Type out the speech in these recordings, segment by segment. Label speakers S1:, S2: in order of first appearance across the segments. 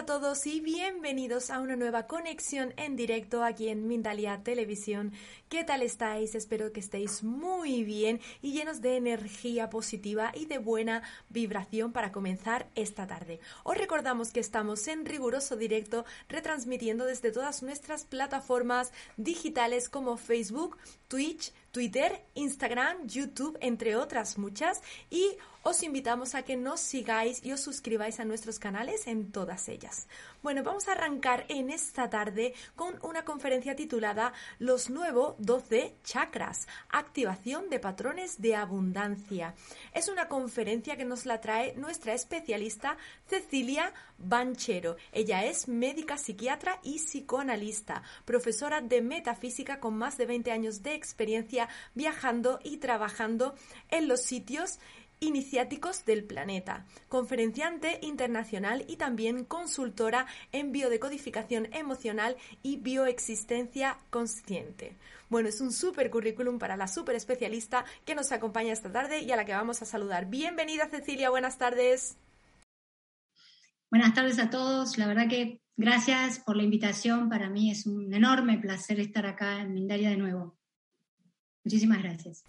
S1: A todos y bienvenidos a una nueva conexión en directo aquí en Mindalia Televisión. ¿Qué tal estáis? Espero que estéis muy bien y llenos de energía positiva y de buena vibración para comenzar esta tarde. Os recordamos que estamos en riguroso directo retransmitiendo desde todas nuestras plataformas digitales como Facebook, Twitch, Twitter, Instagram, YouTube, entre otras muchas. Y os invitamos a que nos sigáis y os suscribáis a nuestros canales en todas ellas. Bueno, vamos a arrancar en esta tarde con una conferencia titulada Los nuevos 12 chakras, activación de patrones de abundancia. Es una conferencia que nos la trae nuestra especialista Cecilia Banchero. Ella es médica psiquiatra y psicoanalista, profesora de metafísica con más de 20 años de experiencia viajando y trabajando en los sitios iniciáticos del planeta, conferenciante internacional y también consultora en biodecodificación emocional y bioexistencia consciente. Bueno, es un super currículum para la super especialista que nos acompaña esta tarde y a la que vamos a saludar. Bienvenida Cecilia, buenas tardes.
S2: Buenas tardes a todos. La verdad que gracias por la invitación. Para mí es un enorme placer estar acá en Mindaria de nuevo. Muchísimas gracias.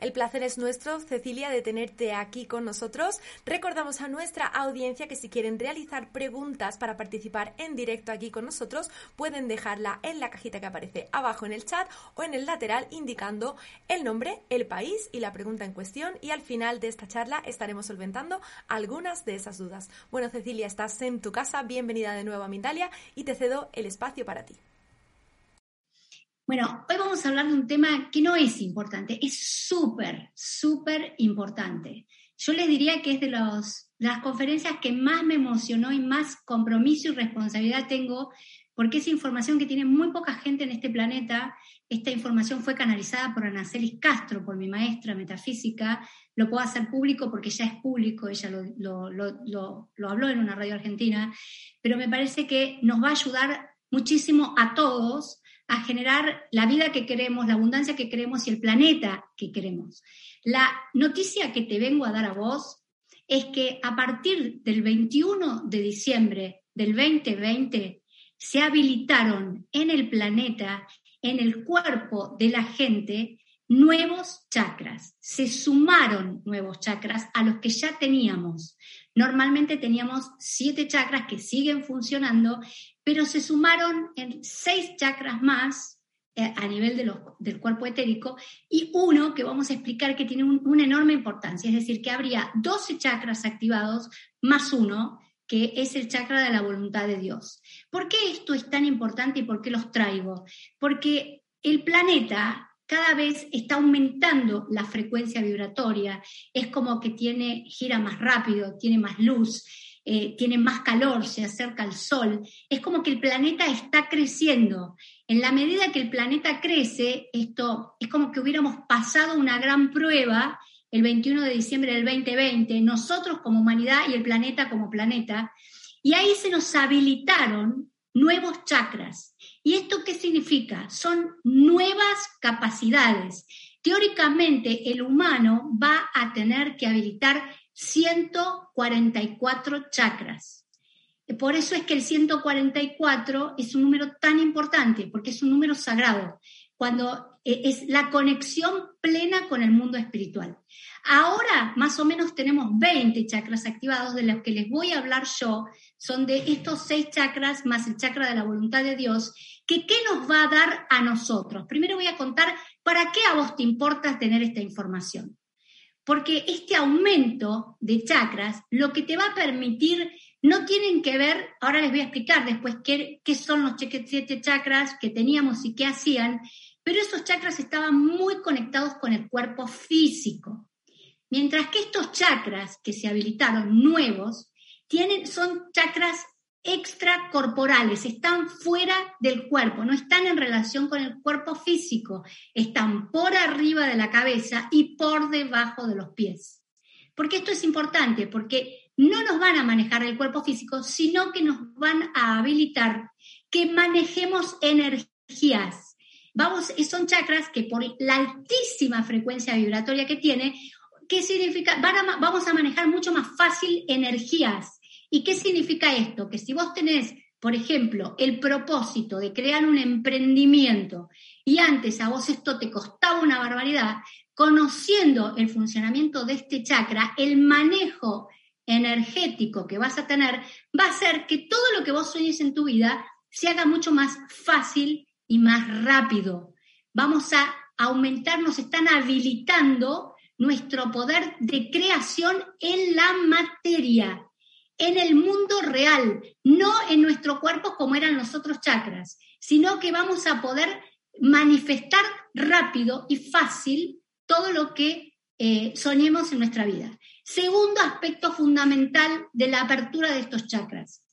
S1: El placer es nuestro, Cecilia, de tenerte aquí con nosotros. Recordamos a nuestra audiencia que si quieren realizar preguntas para participar en directo aquí con nosotros, pueden dejarla en la cajita que aparece abajo en el chat o en el lateral indicando el nombre, el país y la pregunta en cuestión. Y al final de esta charla estaremos solventando algunas de esas dudas. Bueno, Cecilia, estás en tu casa. Bienvenida de nuevo a Mindalia y te cedo el espacio para ti.
S2: Bueno, hoy vamos a hablar de un tema que no es importante, es súper, súper importante. Yo les diría que es de las conferencias que más me emocionó y más compromiso y responsabilidad tengo, porque es información que tiene muy poca gente en este planeta. Esta información fue canalizada por Anacelis Castro, por mi maestra metafísica. Lo puedo hacer público porque ya es público, ella lo, lo habló en una radio argentina, pero me parece que nos va a ayudar muchísimo a todos a generar la vida que queremos, la abundancia que queremos y el planeta que queremos. La noticia que te vengo a dar a vos es que a partir del 21 de diciembre del 2020 se habilitaron en el planeta, en el cuerpo de la gente, nuevos chakras. Se sumaron nuevos chakras a los que ya teníamos. Normalmente teníamos siete chakras que siguen funcionando pero se sumaron en seis chakras más eh, a nivel del cuerpo etérico y uno que vamos a explicar que tiene una enorme importancia, es decir, que habría 12 chakras activados más uno, que es el chakra de la voluntad de Dios. ¿Por qué esto es tan importante y por qué los traigo? Porque el planeta cada vez está aumentando la frecuencia vibratoria, es como que tiene, gira más rápido, tiene más luz, eh, tiene más calor, se acerca al Sol. Es como que el planeta está creciendo. En la medida que el planeta crece, esto es como que hubiéramos pasado una gran prueba el 21 de diciembre del 2020, nosotros como humanidad y el planeta como planeta, y ahí se nos habilitaron nuevos chakras. ¿Y esto qué significa? Son nuevas capacidades. Teóricamente, el humano va a tener que habilitar 144 chakras. Por eso es que el 144 es un número tan importante, porque es un número sagrado, cuando eh, es la conexión plena con el mundo espiritual. Ahora más o menos tenemos 20 chakras activados, de los que les voy a hablar yo, son de estos seis chakras más el chakra de la voluntad de Dios, que qué nos va a dar a nosotros. Primero voy a contar para qué a vos te importa tener esta información porque este aumento de chakras lo que te va a permitir no tienen que ver, ahora les voy a explicar después qué, son los siete chakras que teníamos y qué hacían, pero esos chakras estaban muy conectados con el cuerpo físico. Mientras que estos chakras que se habilitaron nuevos tienen, son chakras extracorporales, están fuera del cuerpo, no están en relación con el cuerpo físico, están por arriba de la cabeza y por debajo de los pies. Porque esto es importante, porque no nos van a manejar el cuerpo físico, sino que nos van a habilitar que manejemos energías. Vamos, son chakras que por la altísima frecuencia vibratoria que tiene, ¿qué significa? vamos a manejar mucho más fácil energías ¿Y qué significa esto? Que si vos tenés, por ejemplo, el propósito de crear un emprendimiento y antes a vos esto te costaba una barbaridad, conociendo el funcionamiento de este chakra, el manejo energético que vas a tener va a hacer que todo lo que vos sueñes en tu vida se haga mucho más fácil y más rápido. Vamos a aumentar, nos están habilitando nuestro poder de creación en la materia, en el mundo real, no en nuestro cuerpo como eran los otros chakras, sino que vamos a poder manifestar rápido y fácil todo lo que eh, soñemos en nuestra vida. Segundo aspecto fundamental de la apertura de estos chakras.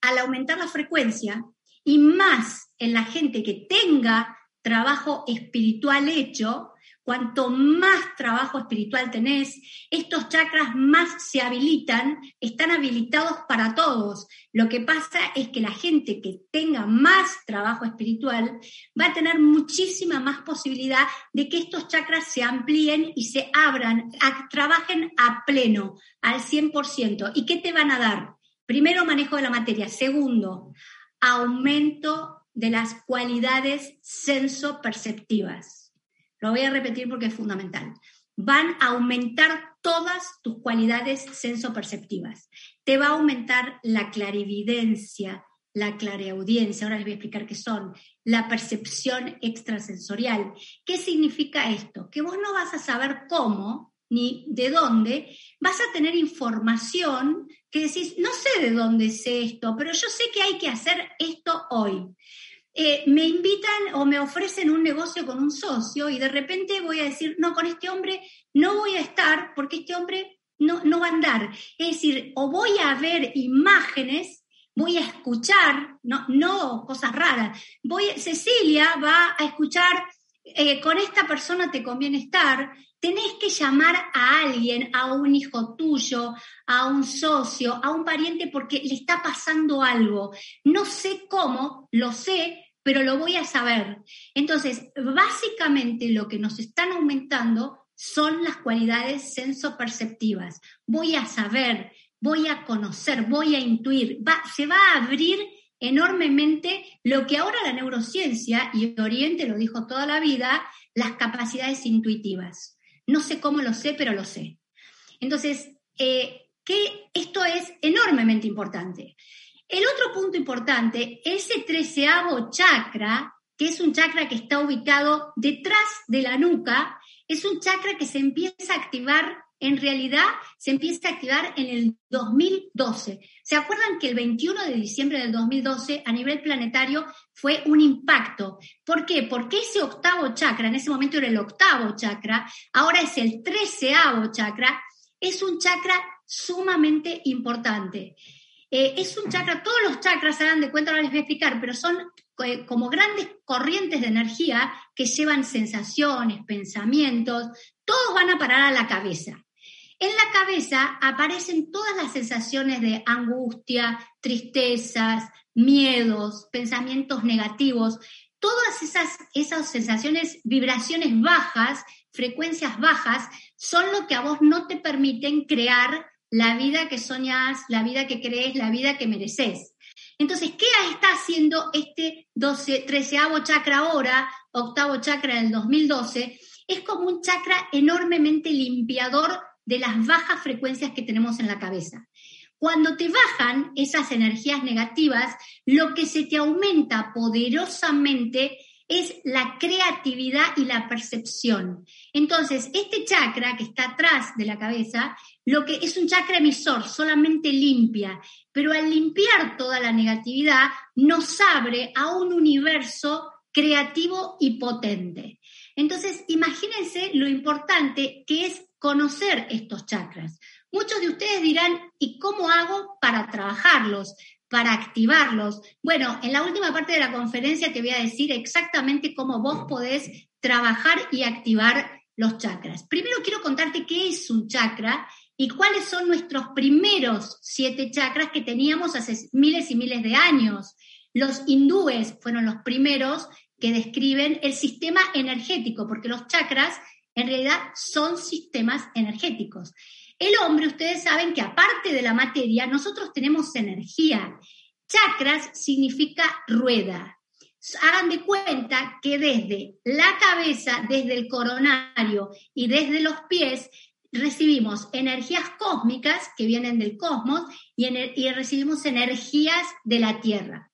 S2: Al aumentar la frecuencia, y más en la gente que tenga trabajo espiritual hecho, Cuanto más trabajo espiritual tenés, estos chakras más se habilitan, están habilitados para todos. Lo que pasa es que la gente que tenga más trabajo espiritual va a tener muchísima más posibilidad de que estos chakras se amplíen y se abran, trabajen a pleno, al 100%. ¿Y qué te van a dar? Primero, manejo de la materia. Segundo, aumento de las cualidades sensoperceptivas lo voy a repetir porque es fundamental. Van a aumentar todas tus cualidades sensoperceptivas. Te va a aumentar la clarividencia, la clareaudiencia, ahora les voy a explicar qué son, la percepción extrasensorial. ¿Qué significa esto? Que vos no vas a saber cómo ni de dónde, vas a tener información que decís, no sé de dónde sé esto, pero yo sé que hay que hacer esto hoy. Eh, me invitan o me ofrecen un negocio con un socio y de repente voy a decir, no, con este hombre no voy a estar porque este hombre no, no va a andar. Es decir, o voy a ver imágenes, voy a escuchar, no, no cosas raras. Voy, Cecilia va a escuchar, eh, con esta persona te conviene estar, tenés que llamar a alguien, a un hijo tuyo, a un socio, a un pariente, porque le está pasando algo. No sé cómo, lo sé, pero lo voy a saber. Entonces, básicamente lo que nos están aumentando son las cualidades sensoperceptivas. Voy a saber, voy a conocer, voy a intuir, se va a abrir enormemente lo que ahora la neurociencia, y Oriente lo dijo toda la vida, las capacidades intuitivas. No sé cómo lo sé, pero lo sé. Entonces, eh, que esto es enormemente importante. El otro punto importante, ese treceavo chakra, que es un chakra que está ubicado detrás de la nuca, es un chakra que se empieza a activar, en realidad se empieza a activar en el 2012. ¿Se acuerdan que el 21 de diciembre del 2012 a nivel planetario fue un impacto? ¿Por qué? Porque ese octavo chakra, en ese momento era el octavo chakra, ahora es el treceavo chakra, es un chakra sumamente importante. Eh, es un chakra, todos los chakras, se dan de cuenta, ahora les voy a explicar, pero son eh, como grandes corrientes de energía que llevan sensaciones, pensamientos, todos van a parar a la cabeza. En la cabeza aparecen todas las sensaciones de angustia, tristezas, miedos, pensamientos negativos, todas esas, esas sensaciones, vibraciones bajas, frecuencias bajas, son lo que a vos no te permiten crear la vida que soñás, la vida que crees, la vida que mereces. Entonces, ¿qué está haciendo este 12, 13 chakra ahora, octavo chakra del 2012? Es como un chakra enormemente limpiador de las bajas frecuencias que tenemos en la cabeza. Cuando te bajan esas energías negativas, lo que se te aumenta poderosamente es la creatividad y la percepción. Entonces, este chakra que está atrás de la cabeza, lo que es un chakra emisor, solamente limpia, pero al limpiar toda la negatividad nos abre a un universo creativo y potente. Entonces, imagínense lo importante que es conocer estos chakras. Muchos de ustedes dirán, ¿y cómo hago para trabajarlos, para activarlos? Bueno, en la última parte de la conferencia te voy a decir exactamente cómo vos podés trabajar y activar los chakras. Primero quiero contarte qué es un chakra y cuáles son nuestros primeros siete chakras que teníamos hace miles y miles de años. Los hindúes fueron los primeros que describen el sistema energético, porque los chakras en realidad son sistemas energéticos. El hombre, ustedes saben que aparte de la materia, nosotros tenemos energía. Chakras significa rueda. Hagan de cuenta que desde la cabeza, desde el coronario y desde los pies, recibimos energías cósmicas que vienen del cosmos y, recibimos energías de la Tierra.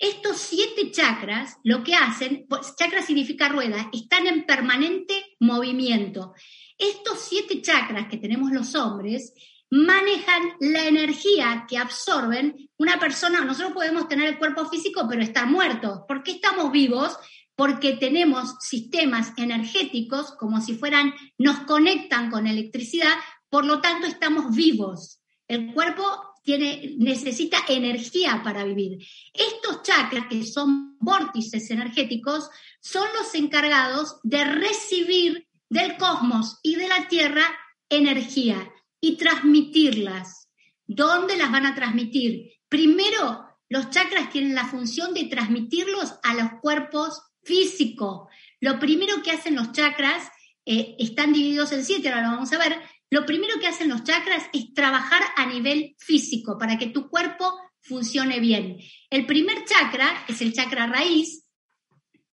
S2: Estos siete chakras lo que hacen, pues, chakra significa rueda, están en permanente movimiento. Estos siete chakras que tenemos los hombres manejan la energía que absorben una persona. Nosotros podemos tener el cuerpo físico, pero estar muertos. ¿Por qué estamos vivos? Porque tenemos sistemas energéticos como si fueran, nos conectan con electricidad, por lo tanto estamos vivos. El cuerpo necesita energía para vivir. Estos chakras, que son vórtices energéticos, son los encargados de recibir del cosmos y de la Tierra energía y transmitirlas. ¿Dónde las van a transmitir? Primero, los chakras tienen la función de transmitirlos a los cuerpos físicos. Lo primero que hacen los chakras, eh, están divididos en siete, ahora lo vamos a ver, lo primero que hacen los chakras es trabajar a nivel físico para que tu cuerpo funcione bien. El primer chakra es el chakra raíz,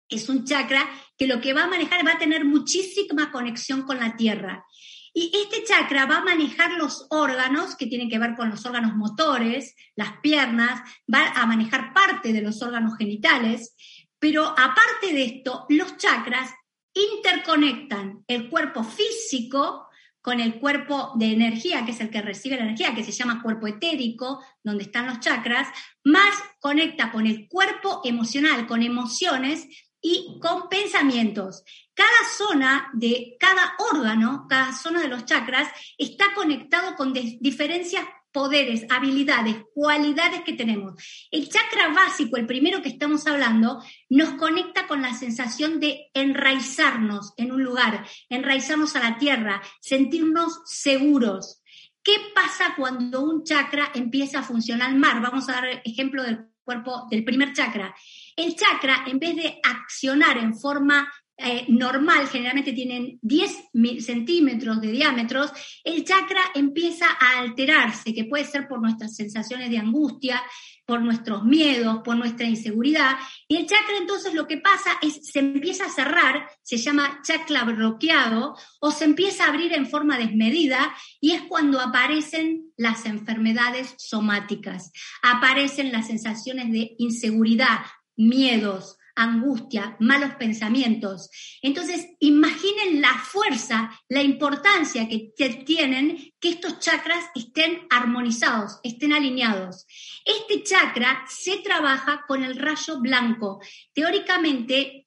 S2: es un chakra que lo que va a manejar va a tener muchísima conexión con la tierra. Y este chakra va a manejar los órganos que tienen que ver con los órganos motores, las piernas, va a manejar parte de los órganos genitales, pero aparte de esto, los chakras interconectan el cuerpo físico con el cuerpo de energía, que es el que recibe la energía, que se llama cuerpo etérico, donde están los chakras, más conecta con el cuerpo emocional, con emociones y con pensamientos. Cada zona de cada órgano, cada zona de los chakras, está conectado con diferencias poderes, habilidades, cualidades que tenemos. El chakra básico, el primero que estamos hablando, nos conecta con la sensación de enraizarnos en un lugar, enraizarnos a la tierra, sentirnos seguros. ¿Qué pasa cuando un chakra empieza a funcionar mal? Vamos a dar ejemplo del cuerpo del primer chakra. El chakra, en vez de accionar en forma eh, normal, generalmente tienen 10 centímetros de diámetros, el chakra empieza a alterarse, que puede ser por nuestras sensaciones de angustia, por nuestros miedos, por nuestra inseguridad. Y el chakra entonces lo que pasa es, se empieza a cerrar, se llama chakra bloqueado, o se empieza a abrir en forma desmedida, y es cuando aparecen las enfermedades somáticas, aparecen las sensaciones de inseguridad, miedos, angustia, malos pensamientos. Entonces, imaginen la fuerza, la importancia que tienen que estos chakras estén armonizados, estén alineados. Este chakra se trabaja con el rayo blanco. Teóricamente,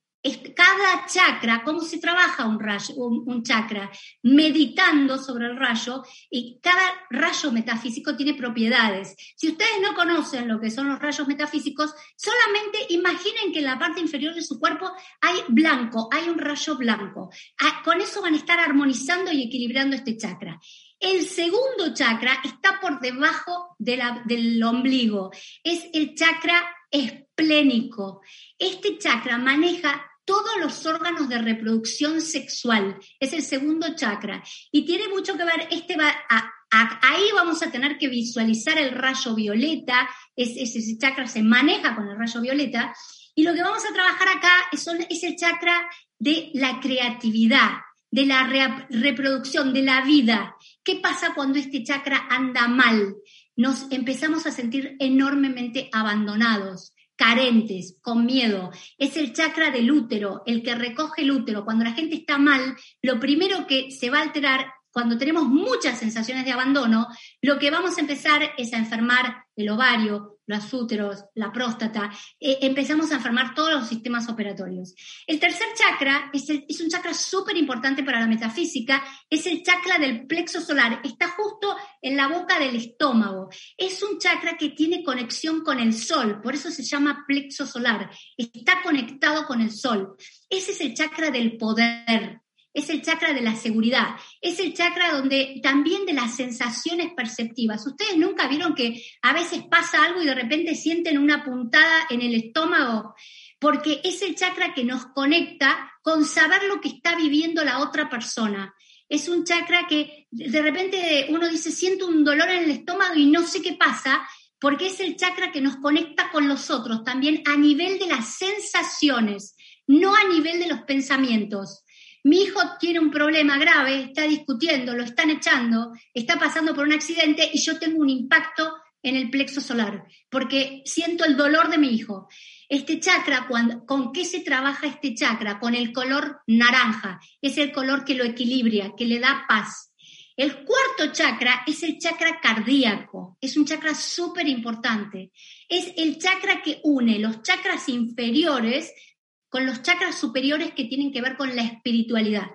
S2: cada chakra, cómo se trabaja un, rayo, un, chakra, meditando sobre el rayo, y cada rayo metafísico tiene propiedades. Si ustedes no conocen lo que son los rayos metafísicos, solamente imaginen que en la parte inferior de su cuerpo hay blanco, hay un rayo blanco. Ah, con eso van a estar armonizando y equilibrando este chakra. El segundo chakra está por debajo del ombligo, es el chakra esplénico. Este chakra maneja todos los órganos de reproducción sexual. Es el segundo chakra. Y tiene mucho que ver, este va ahí vamos a tener que visualizar el rayo violeta, ese chakra se maneja con el rayo violeta. Y lo que vamos a trabajar acá es, es el chakra de la creatividad, de la reproducción, de la vida. ¿Qué pasa cuando este chakra anda mal? Nos empezamos a sentir enormemente abandonados carentes, con miedo. Es el chakra del útero, el que recoge el útero. Cuando la gente está mal, lo primero que se va a alterar, cuando tenemos muchas sensaciones de abandono, lo que vamos a empezar es a enfermar el ovario, los úteros, la próstata, eh, empezamos a enfermar todos los sistemas operatorios. El tercer chakra es, es un chakra súper importante para la metafísica, es el chakra del plexo solar, está justo en la boca del estómago. Es un chakra que tiene conexión con el sol, por eso se llama plexo solar, está conectado con el sol. Ese es el chakra del poder, es el chakra de la seguridad, es el chakra donde también de las sensaciones perceptivas. Ustedes nunca vieron que a veces pasa algo y de repente sienten una puntada en el estómago, porque es el chakra que nos conecta con saber lo que está viviendo la otra persona. Es un chakra que de repente uno dice, siento un dolor en el estómago y no sé qué pasa, porque es el chakra que nos conecta con los otros también a nivel de las sensaciones, no a nivel de los pensamientos. Mi hijo tiene un problema grave, está discutiendo, lo están echando, está pasando por un accidente y yo tengo un impacto en el plexo solar, porque siento el dolor de mi hijo. Este chakra, ¿con qué se trabaja este chakra? Con el color naranja. Es el color que lo equilibra, que le da paz. El cuarto chakra es el chakra cardíaco. Es un chakra súper importante. Es el chakra que une los chakras inferiores con los chakras superiores que tienen que ver con la espiritualidad.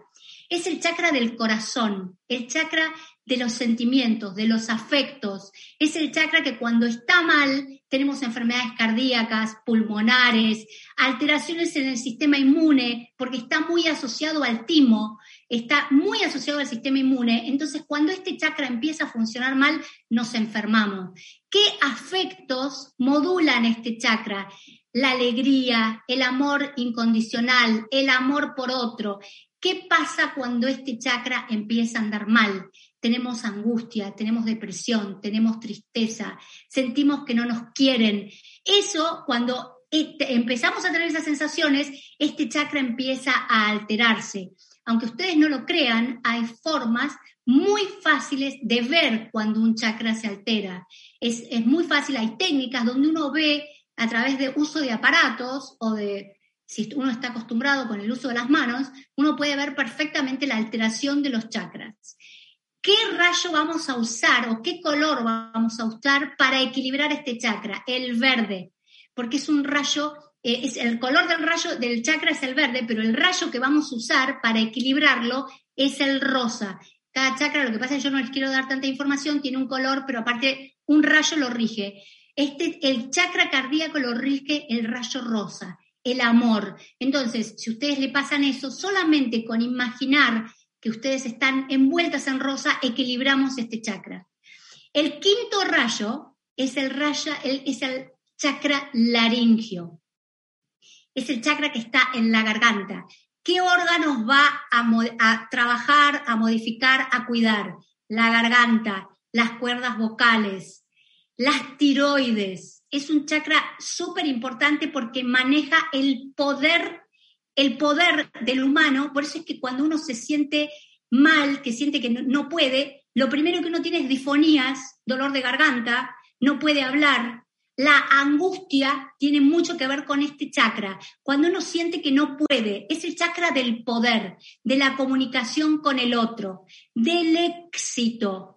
S2: Es el chakra del corazón, el chakra de los sentimientos, de los afectos. Es el chakra que cuando está mal tenemos enfermedades cardíacas, pulmonares, alteraciones en el sistema inmune, porque está muy asociado al timo, está muy asociado al sistema inmune. Entonces, cuando este chakra empieza a funcionar mal, nos enfermamos. ¿Qué afectos modulan este chakra? La alegría, el amor incondicional, el amor por otro. ¿Qué pasa cuando este chakra empieza a andar mal? tenemos angustia, tenemos depresión, tenemos tristeza, sentimos que no nos quieren. Eso, cuando este, empezamos a tener esas sensaciones, este chakra empieza a alterarse. Aunque ustedes no lo crean, hay formas muy fáciles de ver cuando un chakra se altera. Es, es muy fácil, hay técnicas donde uno ve a través de uso de aparatos o de si uno está acostumbrado con el uso de las manos, uno puede ver perfectamente la alteración de los chakras. ¿Qué rayo vamos a usar o qué color vamos a usar para equilibrar este chakra? El verde, porque es un rayo, eh, es el color del rayo del chakra es el verde, pero el rayo que vamos a usar para equilibrarlo es el rosa. Cada chakra, lo que pasa es que yo no les quiero dar tanta información, tiene un color, pero aparte un rayo lo rige. Este, el chakra cardíaco lo rige el rayo rosa, el amor. Entonces, si ustedes le pasan eso, solamente con imaginar que ustedes están envueltas en rosa, equilibramos este chakra. El quinto rayo es el, raya, es el chakra laringio. Es el chakra que está en la garganta. ¿Qué órganos va a, a trabajar, a modificar, a cuidar? La garganta, las cuerdas vocales, las tiroides. Es un chakra súper importante porque maneja el poder el poder del humano, por eso es que cuando uno se siente mal, que siente que no, puede, lo primero que uno tiene es difonías, dolor de garganta, no puede hablar. La angustia tiene mucho que ver con este chakra. Cuando uno siente que no puede, es el chakra del poder, de la comunicación con el otro, del éxito.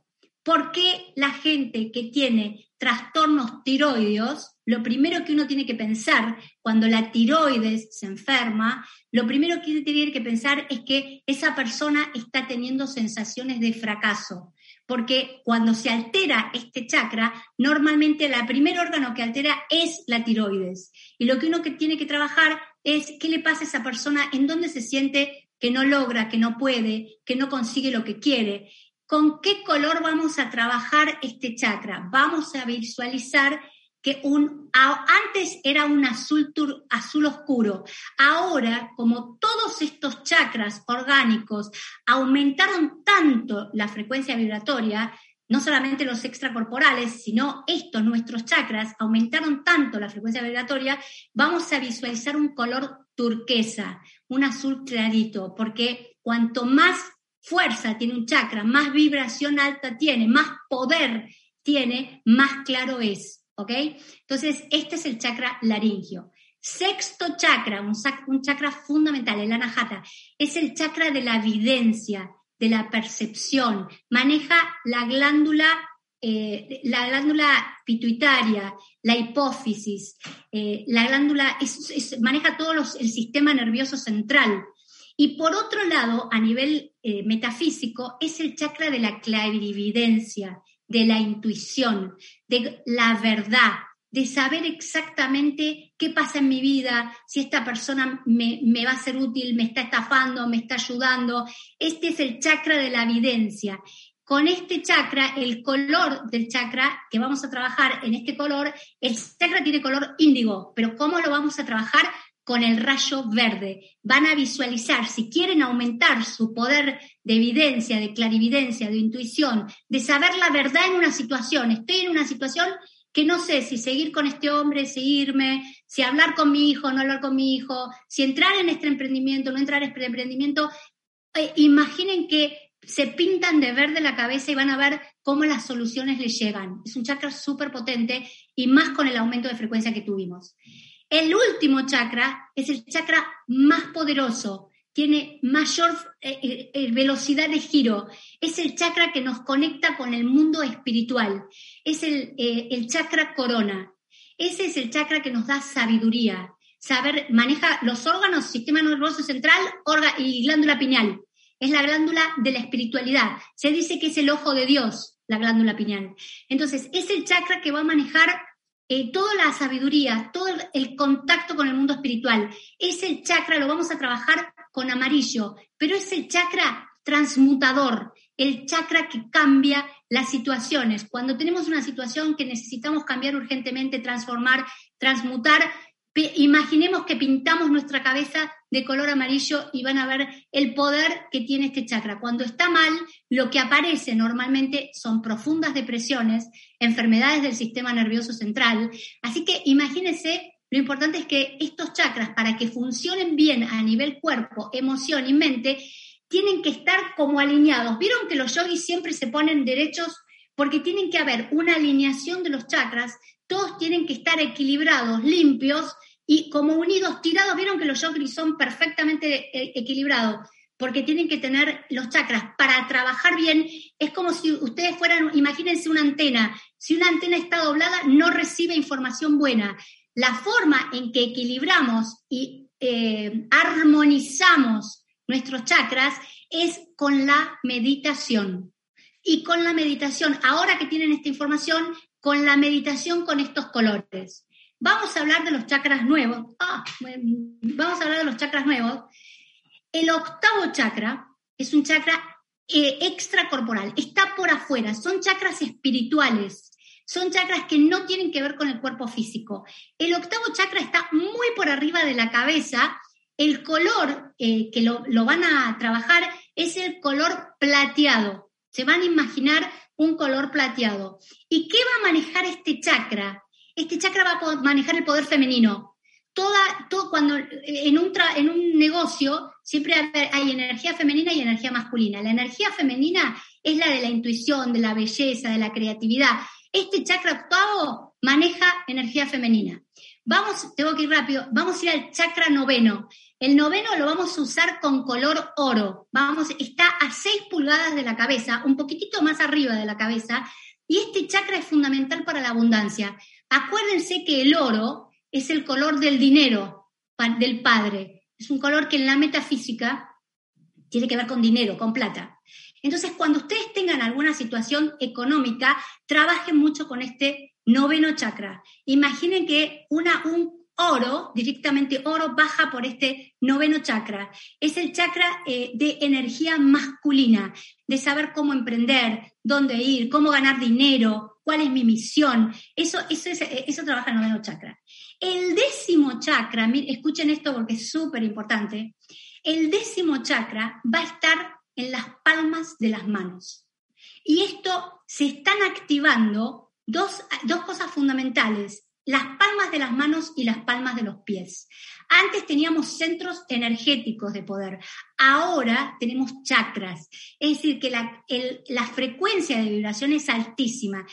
S2: ¿Por qué la gente que tiene trastornos tiroideos lo primero que uno tiene que pensar cuando la tiroides se enferma, lo primero que tiene que pensar es que esa persona está teniendo sensaciones de fracaso. Porque cuando se altera este chakra, normalmente el primer órgano que altera es la tiroides. Y lo que uno que tiene que trabajar es qué le pasa a esa persona, en dónde se siente que no logra, que no puede, que no consigue lo que quiere. ¿Con qué color vamos a trabajar este chakra? Vamos a visualizar que un, antes era un azul, azul oscuro. Ahora, como todos estos chakras orgánicos aumentaron tanto la frecuencia vibratoria, no solamente los extracorporales, sino estos, nuestros chakras, aumentaron tanto la frecuencia vibratoria, vamos a visualizar un color turquesa, un azul clarito, porque cuanto más fuerza tiene un chakra, más vibración alta tiene, más poder tiene, más claro es. ¿ok? Entonces, este es el chakra laringio. Sexto chakra, un, chakra fundamental, el anahata, es el chakra de la evidencia, de la percepción. Maneja la glándula, eh, la glándula pituitaria, la hipófisis, eh, la glándula, maneja todo el sistema nervioso central. Y por otro lado, a nivel eh, metafísico, es el chakra de la clarividencia, de la intuición, de la verdad, de saber exactamente qué pasa en mi vida, si esta persona me, va a ser útil, me está estafando, me está ayudando. Este es el chakra de la evidencia. Con este chakra, el color del chakra que vamos a trabajar en este color, el chakra tiene color índigo, pero ¿cómo lo vamos a trabajar? Con el rayo verde. Van a visualizar, si quieren aumentar su poder de evidencia, de clarividencia, de intuición, de saber la verdad en una situación. Estoy en una situación que no sé si seguir con este hombre, si irme, si hablar con mi hijo, no hablar con mi hijo, si entrar en este emprendimiento, no entrar en este emprendimiento. Eh, imaginen que se pintan de verde la cabeza y van a ver cómo las soluciones les llegan. Es un chakra súper potente y más con el aumento de frecuencia que tuvimos. El último chakra es el chakra más poderoso, tiene mayor eh, eh, eh, velocidad de giro. Es el chakra que nos conecta con el mundo espiritual. Es el, chakra corona. Ese es el chakra que nos da sabiduría. Saber, maneja los órganos, sistema nervioso central y glándula pineal. Es la glándula de la espiritualidad. Se dice que es el ojo de Dios, la glándula pineal. Entonces, es el chakra que va a manejar toda la sabiduría, todo el contacto con el mundo espiritual. Es el chakra, lo vamos a trabajar con amarillo, pero es el chakra transmutador, el chakra que cambia las situaciones. Cuando tenemos una situación que necesitamos cambiar urgentemente, transformar, transmutar, imaginemos que pintamos nuestra cabeza de color amarillo y van a ver el poder que tiene este chakra. Cuando está mal, lo que aparece normalmente son profundas depresiones, enfermedades del sistema nervioso central. Así que imagínense lo importante es que estos chakras, para que funcionen bien a nivel cuerpo, emoción y mente, tienen que estar como alineados. ¿Vieron que los yogis siempre se ponen derechos? Porque tienen que haber una alineación de los chakras, todos tienen que estar equilibrados, limpios y como unidos, tirados. ¿Vieron que los yogis son perfectamente eh, equilibrados? Porque tienen que tener los chakras para trabajar bien. Es como si ustedes fueran, imagínense una antena. Si una antena está doblada, no recibe información buena la forma en que equilibramos y eh, armonizamos nuestros chakras es con la meditación. Y con la meditación, ahora que tienen esta información, con la meditación con estos colores. Vamos a hablar de los chakras nuevos. Ah, vamos a hablar de los chakras nuevos. El octavo chakra es un chakra eh, extracorporal, está por afuera, son chakras espirituales son chakras que no tienen que ver con el cuerpo físico. El octavo chakra está muy por arriba de la cabeza. El color eh, que lo, van a trabajar es el color plateado. Se van a imaginar un color plateado. ¿Y qué va a manejar este chakra? Este chakra va a manejar el poder femenino. Toda, todo, cuando en un, en un negocio siempre hay energía femenina y energía masculina. La energía femenina es la de la intuición, de la belleza, de la creatividad. Este chakra octavo maneja energía femenina. Vamos, tengo que ir rápido, vamos a ir al chakra noveno. El noveno lo vamos a usar con color oro. Vamos, está a 6 pulgadas de la cabeza, un poquitito más arriba de la cabeza, y este chakra es fundamental para la abundancia. Acuérdense que el oro es el color del dinero, del padre. Es un color que en la metafísica tiene que ver con dinero, con plata. Entonces, cuando ustedes tengan alguna situación económica, trabajen mucho con este noveno chakra. Imaginen que una, un oro, directamente oro, baja por este noveno chakra. Es el chakra eh, de energía masculina, de saber cómo emprender, dónde ir, cómo ganar dinero, cuál es mi misión. Eso, eso, eso trabaja el noveno chakra. El décimo chakra, escuchen esto porque es súper importante, el décimo chakra va a estar en las palmas de las manos. Y esto se están activando dos, cosas fundamentales, las palmas de las manos y las palmas de los pies. Antes teníamos centros energéticos de poder, ahora tenemos chakras, es decir, que la, la frecuencia de vibración es altísima.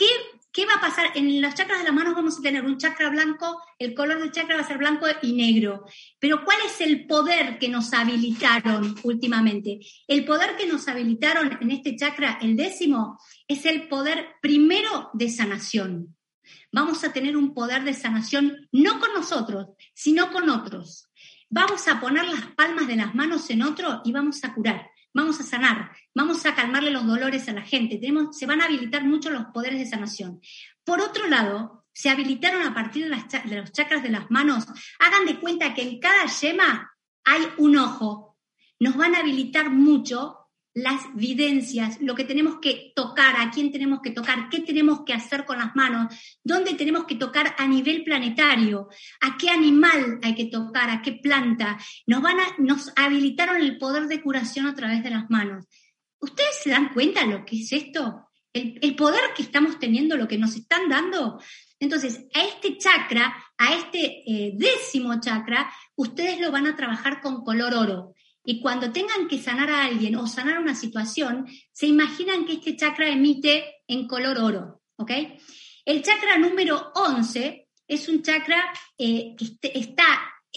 S2: ¿Qué ¿Qué va a pasar? En los chakras de las manos vamos a tener un chakra blanco, el color del chakra va a ser blanco y negro. Pero ¿cuál es el poder que nos habilitaron últimamente? El poder que nos habilitaron en este chakra, el décimo, es el poder primero de sanación. Vamos a tener un poder de sanación no con nosotros, sino con otros. Vamos a poner las palmas de las manos en otro y vamos a curar vamos a sanar, vamos a calmarle los dolores a la gente, Tenemos, se van a habilitar mucho los poderes de sanación. Por otro lado, se habilitaron a partir de, de los chakras de las manos, hagan de cuenta que en cada yema hay un ojo. Nos van a habilitar mucho las videncias, lo que tenemos que tocar, a quién tenemos que tocar, qué tenemos que hacer con las manos, dónde tenemos que tocar a nivel planetario, a qué animal hay que tocar, a qué planta. Nos, van a, nos habilitaron el poder de curación a través de las manos. ¿Ustedes se dan cuenta lo que es esto? El, poder que estamos teniendo, lo que nos están dando. Entonces, a este chakra, a este eh, décimo chakra, ustedes lo van a trabajar con color oro. Y cuando tengan que sanar a alguien o sanar una situación, se imaginan que este chakra emite en color oro. ¿Ok? El chakra número 11 es un chakra eh, que este, está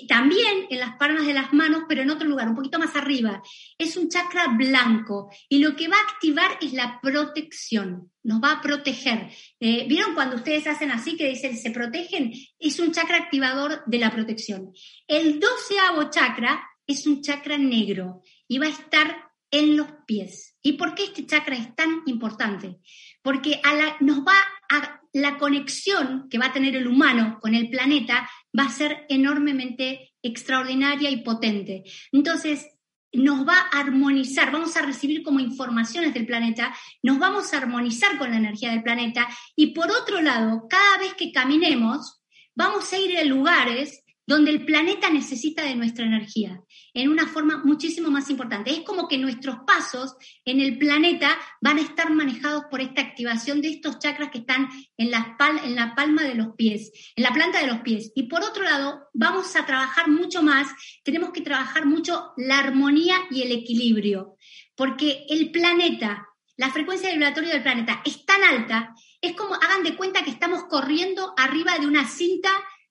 S2: también en las palmas de las manos, pero en otro lugar, un poquito más arriba. Es un chakra blanco y lo que va a activar es la protección, nos va a proteger. Eh, ¿Vieron cuando ustedes hacen así que dicen se protegen? Es un chakra activador de la protección. El doceavo chakra es un chakra negro y va a estar en los pies. ¿Y por qué este chakra es tan importante? Porque nos va a, la conexión que va a tener el humano con el planeta va a ser enormemente extraordinaria y potente. Entonces, nos va a armonizar, vamos a recibir como informaciones del planeta, nos vamos a armonizar con la energía del planeta y por otro lado, cada vez que caminemos, vamos a ir a lugares donde el planeta necesita de nuestra energía, en una forma muchísimo más importante. Es como que nuestros pasos en el planeta van a estar manejados por esta activación de estos chakras que están en la, palma de los pies, en la planta de los pies. Y por otro lado, vamos a trabajar mucho más, tenemos que trabajar mucho la armonía y el equilibrio, porque el planeta, la frecuencia vibratoria del planeta es tan alta, es como, hagan de cuenta que estamos corriendo arriba de una cinta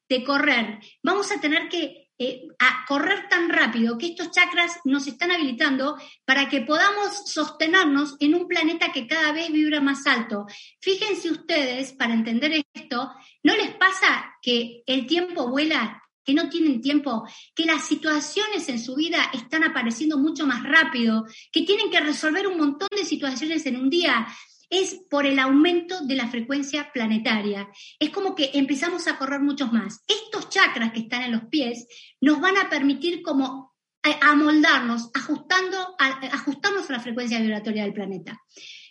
S2: de correr. Vamos a tener que eh, correr tan rápido que estos chakras nos están habilitando para que podamos sostenernos en un planeta que cada vez vibra más alto. Fíjense ustedes, para entender esto, ¿no les pasa que el tiempo vuela? que no tienen tiempo, que las situaciones en su vida están apareciendo mucho más rápido, que tienen que resolver un montón de situaciones en un día, es por el aumento de la frecuencia planetaria. Es como que empezamos a correr muchos más. Estos chakras que están en los pies nos van a permitir como eh, amoldarnos, ajustando la frecuencia vibratoria del planeta.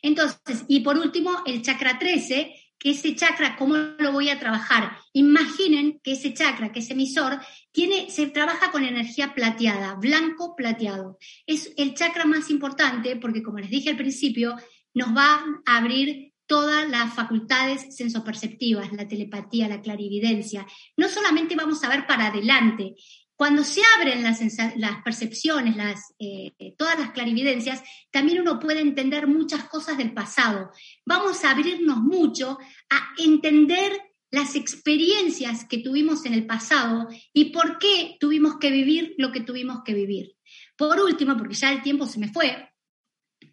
S2: Entonces, y por último, el chakra 13, que ese chakra, ¿cómo lo voy a trabajar? Imaginen que ese chakra, que ese emisor, tiene, se trabaja con energía plateada, blanco plateado. Es el chakra más importante porque, como les dije al principio, nos va a abrir todas las facultades sensoperceptivas, la telepatía, la clarividencia. No solamente vamos a ver para adelante, cuando se abren las, percepciones, las, eh, todas las clarividencias, también uno puede entender muchas cosas del pasado. Vamos a abrirnos mucho a entender las experiencias que tuvimos en el pasado y por qué tuvimos que vivir lo que tuvimos que vivir. Por último, porque ya el tiempo se me fue,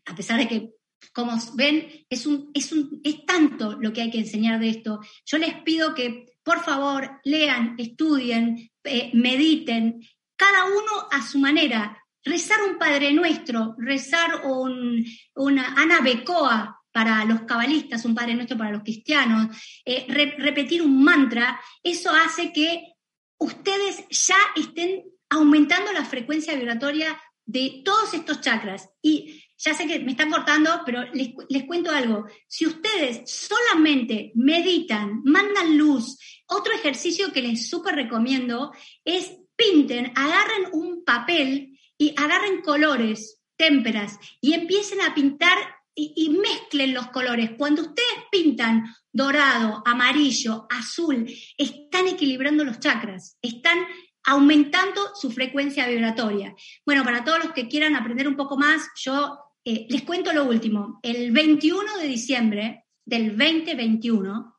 S2: a pesar de que como ven, es, un, es, un, es tanto lo que hay que enseñar de esto. Yo les pido que, por favor, lean, estudien, eh, mediten, cada uno a su manera. Rezar un Padre Nuestro, rezar un, una Ana Becoa para los cabalistas, un Padre Nuestro para los cristianos, eh, repetir un mantra, eso hace que ustedes ya estén aumentando la frecuencia vibratoria de todos estos chakras. Y ya sé que me están cortando, pero les, cuento algo. Si ustedes solamente meditan, mandan luz, otro ejercicio que les súper recomiendo es pinten, agarren un papel y agarren colores, témperas, y empiecen a pintar y, y mezclen los colores. Cuando ustedes pintan dorado, amarillo, azul, están equilibrando los chakras, están aumentando su frecuencia vibratoria. Bueno, para todos los que quieran aprender un poco más, yo eh, les cuento lo último. El 21 de diciembre del 2021,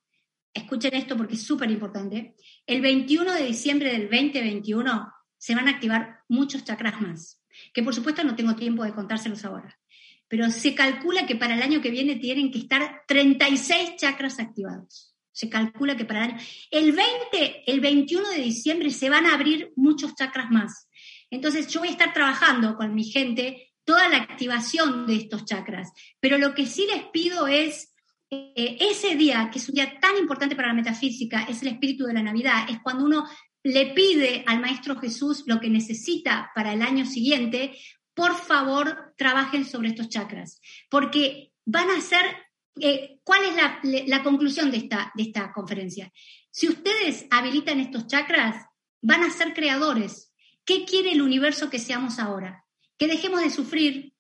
S2: escuchen esto porque es súper importante, el 21 de diciembre del 2021 se van a activar muchos chakras más, que por supuesto no tengo tiempo de contárselos ahora, pero se calcula que para el año que viene tienen que estar 36 chakras activados. Se calcula que para el año... El 20, el 21 de diciembre se van a abrir muchos chakras más. Entonces yo voy a estar trabajando con mi gente toda la activación de estos chakras. Pero lo que sí les pido es, eh, ese día, que es un día tan importante para la metafísica, es el espíritu de la Navidad, es cuando uno le pide al Maestro Jesús lo que necesita para el año siguiente, por favor, trabajen sobre estos chakras, porque van a ser, eh, ¿cuál es la, conclusión de esta, de esta conferencia? Si ustedes habilitan estos chakras, van a ser creadores. ¿Qué quiere el universo que seamos ahora? Que dejemos de sufrir,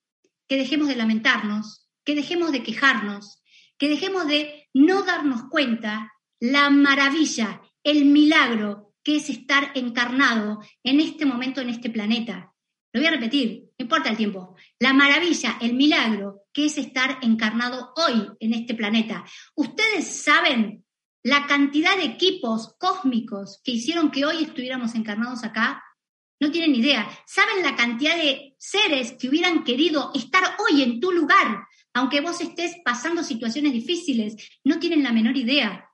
S2: que dejemos de lamentarnos, que dejemos de quejarnos, que dejemos de no darnos cuenta la maravilla, el milagro que es estar encarnado en este momento en este planeta. Lo voy a repetir, no importa el tiempo. La maravilla, el milagro que es estar encarnado hoy en este planeta. Ustedes saben la cantidad de equipos cósmicos que hicieron que hoy estuviéramos encarnados acá. No tienen idea. ¿Saben la cantidad de seres que hubieran querido estar hoy en tu lugar? Aunque vos estés pasando situaciones difíciles, no tienen la menor idea.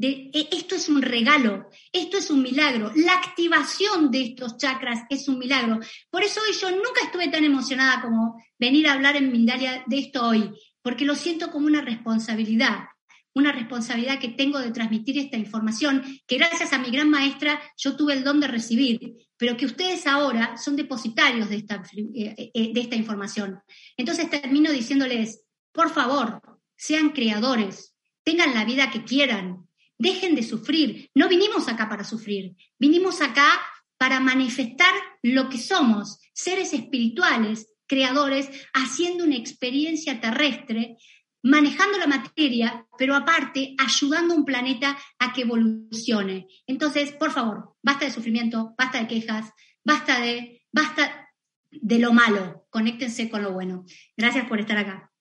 S2: De, e, esto es un regalo, esto es un milagro. La activación de estos chakras es un milagro. Por eso hoy yo nunca estuve tan emocionada como venir a hablar en Mindalia de esto hoy, porque lo siento como una responsabilidad, una responsabilidad que tengo de transmitir esta información, que gracias a mi gran maestra yo tuve el don de recibir, pero que ustedes ahora son depositarios de esta, eh, eh, de esta información. Entonces termino diciéndoles, por favor, sean creadores, tengan la vida que quieran, Dejen de sufrir. No vinimos acá para sufrir. Vinimos acá para manifestar lo que somos, seres espirituales, creadores, haciendo una experiencia terrestre, manejando la materia, pero aparte ayudando a un planeta a que evolucione. Entonces, por favor, basta de sufrimiento, basta de quejas, basta de, basta de lo malo, conéctense con lo bueno. Gracias por estar acá.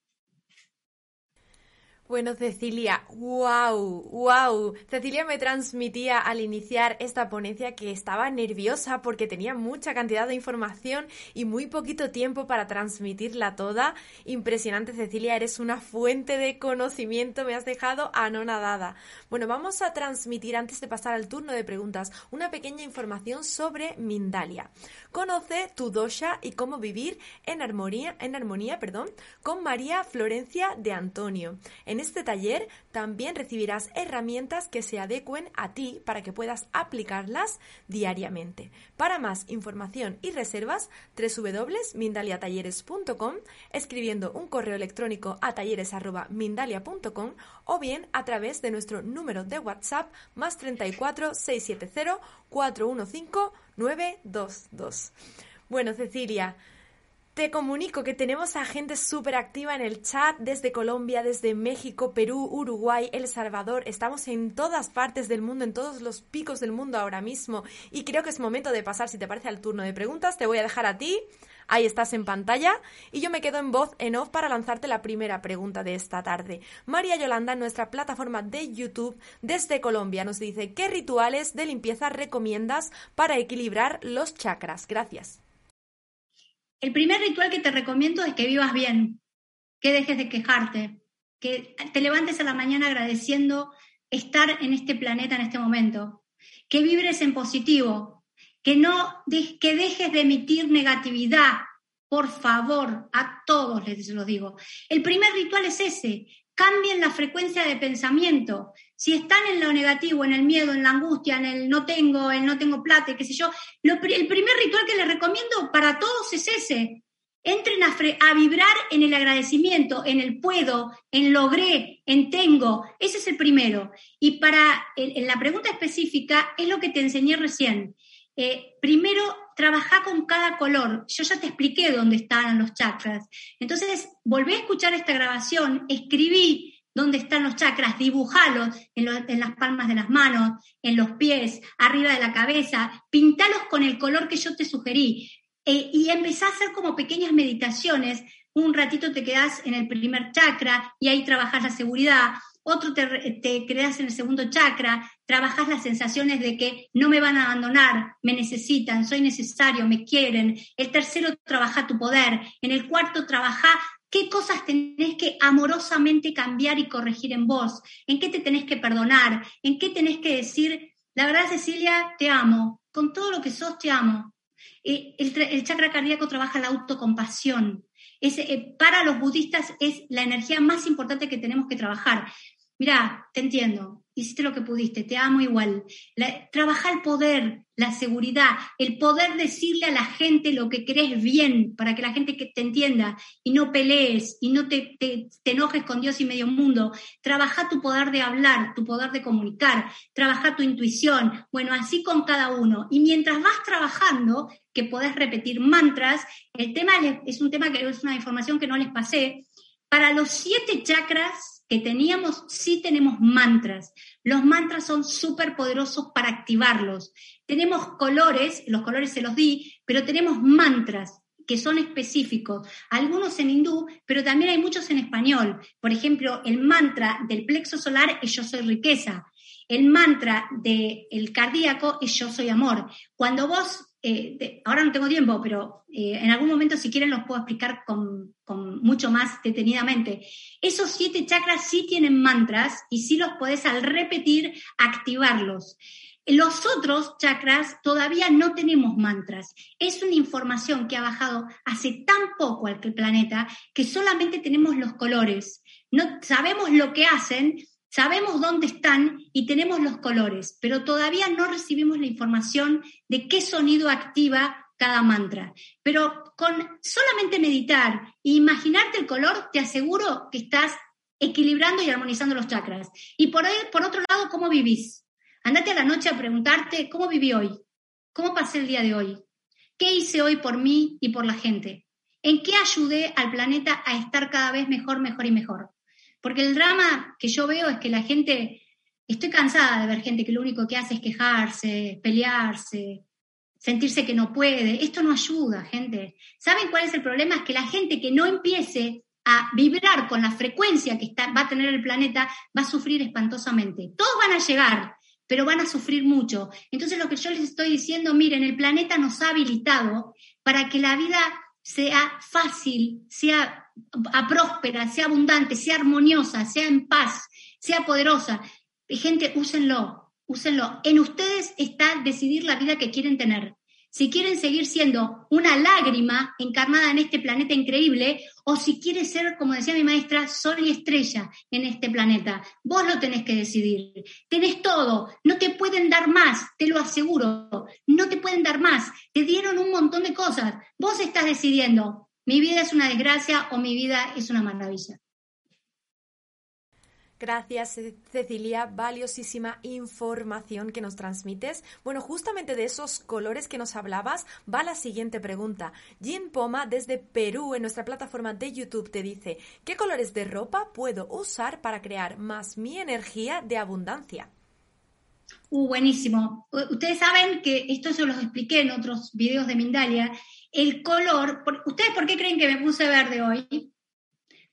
S1: Bueno, Cecilia, wow, wow. Cecilia me transmitía al iniciar esta ponencia que estaba nerviosa porque tenía mucha cantidad de información y muy poquito tiempo para transmitirla toda. Impresionante, Cecilia, eres una fuente de conocimiento, me has dejado anonadada. Bueno, vamos a transmitir antes de pasar al turno de preguntas una pequeña información sobre Mindalia. Conoce tu dosha y cómo vivir en armonía, en armonía, perdón, con María Florencia de Antonio. Este taller también recibirás herramientas que se adecuen a ti para que puedas aplicarlas diariamente. Para más información y reservas, www.mindaliatalleres.com, escribiendo un correo electrónico a talleres.mindalia.com o bien a través de nuestro número de WhatsApp más 34 670 415 922. Bueno, Cecilia, te comunico que tenemos a gente súper activa en el chat desde Colombia, desde México, Perú, Uruguay, El Salvador. Estamos en todas partes del mundo, en todos los picos del mundo ahora mismo. Y creo que es momento de pasar, si te parece, al turno de preguntas. Te voy a dejar a ti. Ahí estás en pantalla. Y yo me quedo en voz en off para lanzarte la primera pregunta de esta tarde. María Yolanda, en nuestra plataforma de YouTube desde Colombia, nos dice: ¿Qué rituales de limpieza recomiendas para equilibrar los chakras? Gracias.
S2: El primer ritual que te recomiendo es que vivas bien, que dejes de quejarte, que te levantes a la mañana agradeciendo estar en este planeta en este momento, que vibres en positivo, que no que dejes de emitir negatividad, por favor, a todos les lo digo. El primer ritual es ese, cambien la frecuencia de pensamiento. Si están en lo negativo, en el miedo, en la angustia, en el no tengo, el no tengo plata, qué sé yo, el primer ritual que les recomiendo para todos es ese. Entren a, vibrar en el agradecimiento, en el puedo, en logré, en tengo. Ese es el primero. Y para en, la pregunta específica es lo que te enseñé recién. Eh, primero, trabaja con cada color. Yo ya te expliqué dónde están los chakras. Entonces, volví a escuchar esta grabación, escribí dónde están los chakras, dibujalos en, las palmas de las manos, en los pies, arriba de la cabeza, pintalos con el color que yo te sugerí. Eh, y empezá a hacer como pequeñas meditaciones. Un ratito te quedas en el primer chakra y ahí trabajas la seguridad otro te, te, creas en el segundo chakra, trabajas las sensaciones de que no me van a abandonar, me necesitan, soy necesario, me quieren. El tercero trabaja tu poder. En el cuarto trabaja qué cosas tenés que amorosamente cambiar y corregir en vos, en qué te tenés que perdonar, en qué tenés que decir, la verdad Cecilia, te amo, con todo lo que sos te amo. Eh, el, chakra cardíaco trabaja la autocompasión. Eh, para los budistas es la energía más importante que tenemos que trabajar. mira, te entiendo, hiciste lo que pudiste, te amo igual. trabaja el poder, la seguridad, el poder decirle a la gente lo que crees bien para que la gente que te entienda y no pelees y no te, enojes con Dios y medio mundo. Trabaja tu poder de hablar, tu poder de comunicar, trabaja tu intuición. Bueno, así con cada uno. Y mientras vas trabajando, que podés repetir mantras, el tema es un tema que es una información que no les pasé. Para los siete chakras, que teníamos, sí tenemos mantras. Los mantras son súper poderosos para activarlos. Tenemos colores, los colores se los di, pero tenemos mantras que son específicos, algunos en hindú, pero también hay muchos en español. Por ejemplo, el mantra del plexo solar es yo soy riqueza. El mantra del cardíaco es yo soy amor. Cuando vos eh, ahora no tengo tiempo, pero eh, en algún momento si quieren los puedo explicar con, mucho más detenidamente. Esos siete chakras sí tienen mantras y sí los podés al repetir activarlos. Los otros chakras todavía no tenemos mantras. Es una información que ha bajado hace tan poco al planeta que solamente tenemos los colores. No sabemos lo que hacen, Sabemos dónde están y tenemos los colores, pero todavía no recibimos la información de qué sonido activa cada mantra. Pero con solamente meditar e imaginarte el color, te aseguro que estás equilibrando y armonizando los chakras. Y por, por otro lado, ¿cómo vivís? Andate a la noche a preguntarte, ¿cómo viví hoy? ¿Cómo pasé el día de hoy? ¿Qué hice hoy por mí y por la gente? ¿En qué ayudé al planeta a estar cada vez mejor, mejor y mejor? Porque el drama que yo veo es que la gente, estoy cansada de ver gente que lo único que hace es quejarse, pelearse, sentirse que no puede. Esto no ayuda, gente. ¿Saben cuál es el problema? Es que la gente que no empiece a vibrar con la frecuencia que va a tener el planeta va a sufrir espantosamente. Todos van a llegar, pero van a sufrir mucho. Entonces lo que yo les estoy diciendo, miren, el planeta nos ha habilitado para que la vida sea fácil, sea a próspera, sea abundante, sea armoniosa, sea en paz, sea poderosa. Gente, úsenlo, úsenlo. En ustedes está decidir la vida que quieren tener. Si quieren seguir siendo una lágrima encarnada en este planeta increíble, o si quieren ser, como decía mi maestra, sol y estrella en este planeta. Vos lo tenés que decidir. Tenés todo, no te pueden dar más, te lo aseguro. No te pueden dar más. Te dieron un montón de cosas. Vos estás decidiendo mi vida es una desgracia o mi vida es una maravilla.
S1: Gracias, Cecilia. Valiosísima información que nos transmites. Bueno, justamente de esos colores que nos hablabas, va la siguiente pregunta. Jim Poma, desde Perú, en nuestra plataforma de YouTube, te dice: ¿Qué colores de ropa puedo usar para crear más mi energía de abundancia?
S2: Uh, buenísimo. Ustedes saben que esto se los expliqué en otros videos de Mindalia. El color, ¿ustedes por qué creen que me puse verde hoy?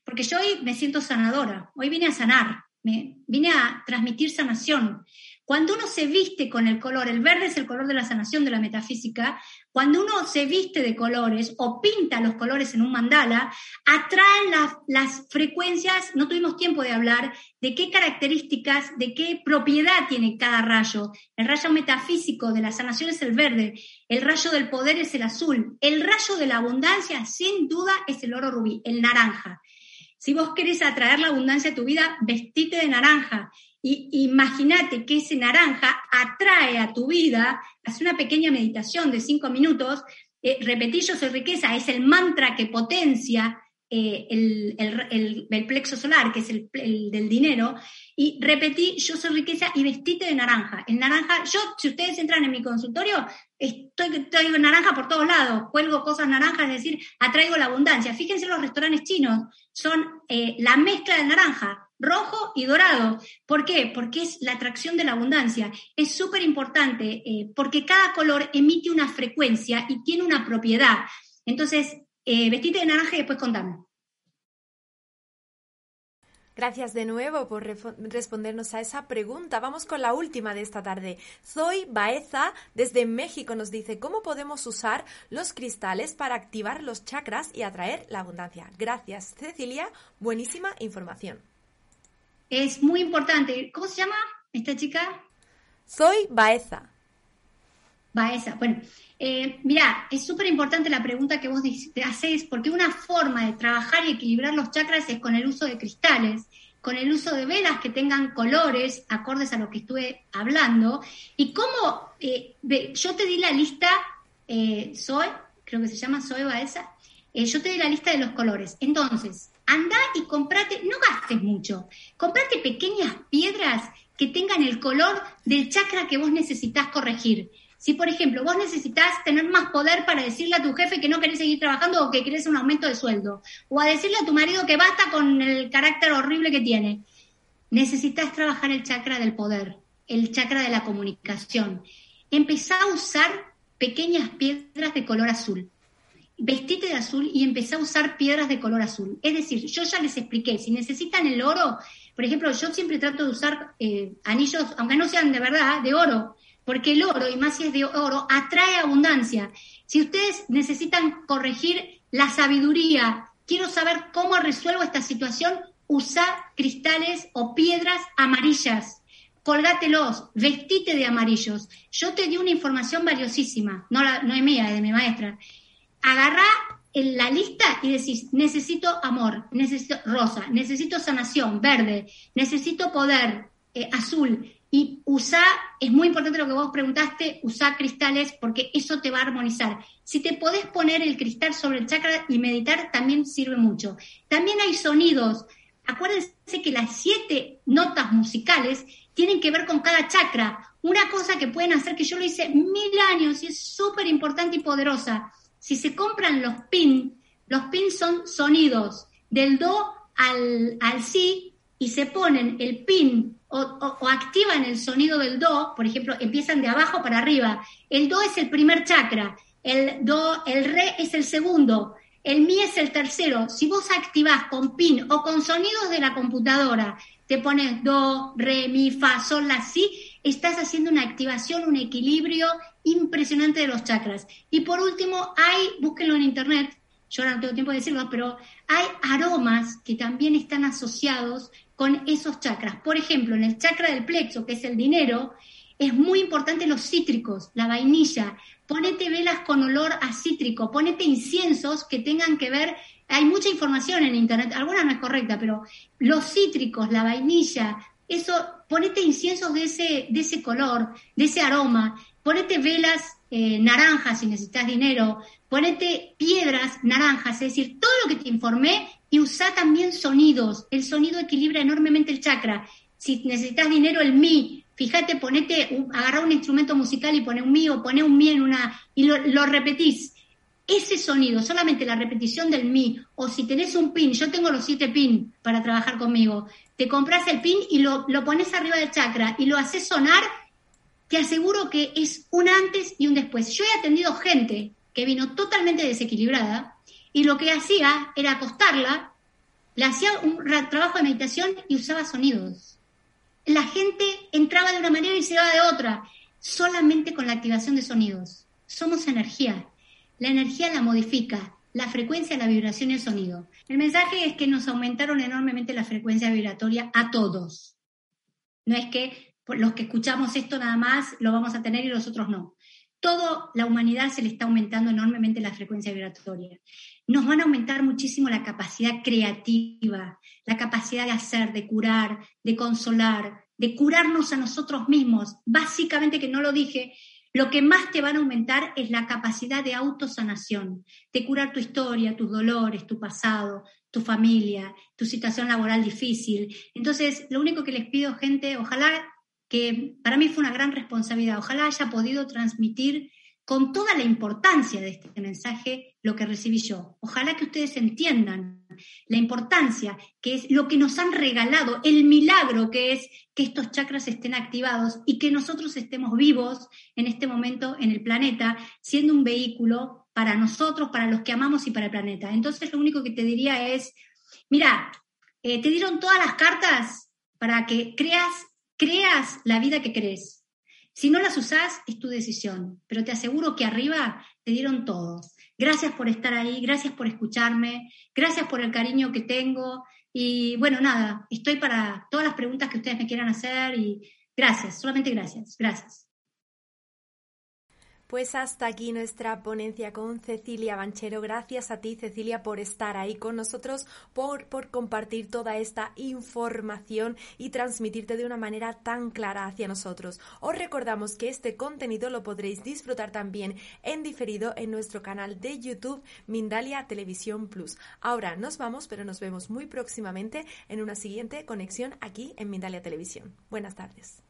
S2: Porque yo hoy me siento sanadora. Hoy vine a sanar, me, vine a transmitir sanación. Cuando uno se viste con el color, el verde es el color de la sanación de la metafísica, cuando uno se viste de colores o pinta los colores en un mandala, atraen las, frecuencias, no tuvimos tiempo de hablar de qué características, de qué propiedad tiene cada rayo. El rayo metafísico de la sanación es el verde, el rayo del poder es el azul, el rayo de la abundancia sin duda es el oro rubí, el naranja. Si vos querés atraer la abundancia a tu vida, vestite de naranja. Y imagínate que ese naranja atrae a tu vida, haz una pequeña meditación de cinco minutos, eh, repetí yo soy riqueza, es el mantra que potencia eh, el, plexo solar, que es el, del dinero, y repetí yo soy riqueza y vestite de naranja. El naranja, yo, si ustedes entran en mi consultorio, estoy, estoy naranja por todos lados, cuelgo cosas naranjas, es decir, atraigo la abundancia. Fíjense los restaurantes chinos, son eh, la mezcla de naranja, rojo y dorado. ¿Por qué? Porque es la atracción de la abundancia. Es súper importante eh, porque cada color emite una frecuencia y tiene una propiedad. Entonces, eh, vestite de naranja y después contame.
S1: Gracias de nuevo por respondernos a esa pregunta. Vamos con la última de esta tarde. Zoe Baeza desde México nos dice cómo podemos usar los cristales para activar los chakras y atraer la abundancia. Gracias, Cecilia. Buenísima información.
S2: Es muy importante. ¿Cómo se llama esta chica?
S1: Soy Baeza.
S2: Baeza. Bueno, eh, mira, es súper importante la pregunta que vos te haces, porque una forma de trabajar y equilibrar los chakras es con el uso de cristales. con el uso de velas que tengan colores acordes a lo que estuve hablando. Y cómo, eh, yo te di la lista, eh, Zoe, creo que se llama Zoe Baeza, eh, yo te di la lista de los colores. Entonces, anda y comprate, no gastes mucho, comprate pequeñas piedras que tengan el color del chakra que vos necesitas corregir. Si, por ejemplo, vos necesitas tener más poder para decirle a tu jefe que no querés seguir trabajando o que querés un aumento de sueldo, o a decirle a tu marido que basta con el carácter horrible que tiene, necesitas trabajar el chakra del poder, el chakra de la comunicación. Empezá a usar pequeñas piedras de color azul. Vestite de azul y empezá a usar piedras de color azul. Es decir, yo ya les expliqué, si necesitan el oro, por ejemplo, yo siempre trato de usar eh, anillos, aunque no sean de verdad, de oro, porque el oro, y más si es de oro, atrae abundancia. Si ustedes necesitan corregir la sabiduría, quiero saber cómo resuelvo esta situación, usa cristales o piedras amarillas. Colgátelos, vestite de amarillos. Yo te di una información valiosísima, no, la, es mía, es de mi maestra. Agarrá en la lista y decís, necesito amor, necesito rosa, necesito sanación, verde, necesito poder, eh, azul, y usa, es muy importante lo que vos preguntaste, usa cristales porque eso te va a armonizar. Si te podés poner el cristal sobre el chakra y meditar, también sirve mucho. También hay sonidos. Acuérdense que las siete notas musicales tienen que ver con cada chakra. Una cosa que pueden hacer, que yo lo hice mil años y es súper importante y poderosa. Si se compran los pin, los pins son sonidos del do al, al si y se ponen el pin o, activan el sonido del do, por ejemplo, empiezan de abajo para arriba. El do es el primer chakra, el do, el re es el segundo, el mi es el tercero. Si vos activás con pin o con sonidos de la computadora, te pones do, re, mi, fa, sol, la, si, estás haciendo una activación, un equilibrio impresionante de los chakras. Y por último, hay, búsquenlo en internet, yo ahora no tengo tiempo de decirlo, pero hay aromas que también están asociados con esos chakras. Por ejemplo, en el chakra del plexo, que es el dinero, es muy importante los cítricos, la vainilla. Ponete velas con olor a cítrico, ponete inciensos que tengan que ver, hay mucha información en internet, alguna no es correcta, pero los cítricos, la vainilla, eso, ponete inciensos de ese, de ese color, de ese aroma, ponete velas eh, naranjas si necesitas dinero, ponete piedras naranjas, es decir, todo lo que te informé y usa también sonidos. El sonido equilibra enormemente el chakra. Si necesitas dinero, el mi. Fíjate, ponete, agarra un instrumento musical y pone un mi o pone un mi en una y lo, repetís. Ese sonido, solamente la repetición del mi, o si tenés un pin, yo tengo los siete pin para trabajar conmigo, te compras el pin y lo, lo pones arriba del chakra y lo haces sonar, te aseguro que es un antes y un después. Yo he atendido gente que vino totalmente desequilibrada, y lo que hacía era acostarla, le hacía un trabajo de meditación y usaba sonidos. La gente entraba de una manera y se iba de otra, solamente con la activación de sonidos. Somos energía. La energía la modifica, la frecuencia, la vibración y el sonido. El mensaje es que nos aumentaron enormemente la frecuencia vibratoria a todos. No es que los que escuchamos esto nada más lo vamos a tener y los otros no. Toda la humanidad se le está aumentando enormemente la frecuencia vibratoria nos van a aumentar muchísimo la capacidad creativa, la capacidad de hacer, de curar, de consolar, de curarnos a nosotros mismos. Básicamente, que no lo dije, lo que más te van a aumentar es la capacidad de autosanación, de curar tu historia, tus dolores, tu pasado, tu familia, tu situación laboral difícil. Entonces, lo único que les pido, gente, ojalá que para mí fue una gran responsabilidad, ojalá haya podido transmitir con toda la importancia de este mensaje lo que recibí yo. Ojalá que ustedes entiendan la importancia que es lo que nos han regalado, el milagro que es que estos chakras estén activados y que nosotros estemos vivos en este momento en el planeta, siendo un vehículo para nosotros, para los que amamos y para el planeta. Entonces lo único que te diría es, mira, eh, te dieron todas las cartas para que creas, creas la vida que crees si no las usás, es tu decisión, pero te aseguro que arriba te dieron todo. Gracias por estar ahí, gracias por escucharme, gracias por el cariño que tengo y bueno, nada, estoy para todas las preguntas que ustedes me quieran hacer y gracias, solamente gracias, gracias.
S1: Pues hasta aquí nuestra ponencia con Cecilia Banchero. Gracias a ti, Cecilia, por estar ahí con nosotros, por, por compartir toda esta información y transmitirte de una manera tan clara hacia nosotros. Os recordamos que este contenido lo podréis disfrutar también en diferido en nuestro canal de YouTube Mindalia Televisión Plus. Ahora nos vamos, pero nos vemos muy próximamente en una siguiente conexión aquí en Mindalia Televisión. Buenas tardes.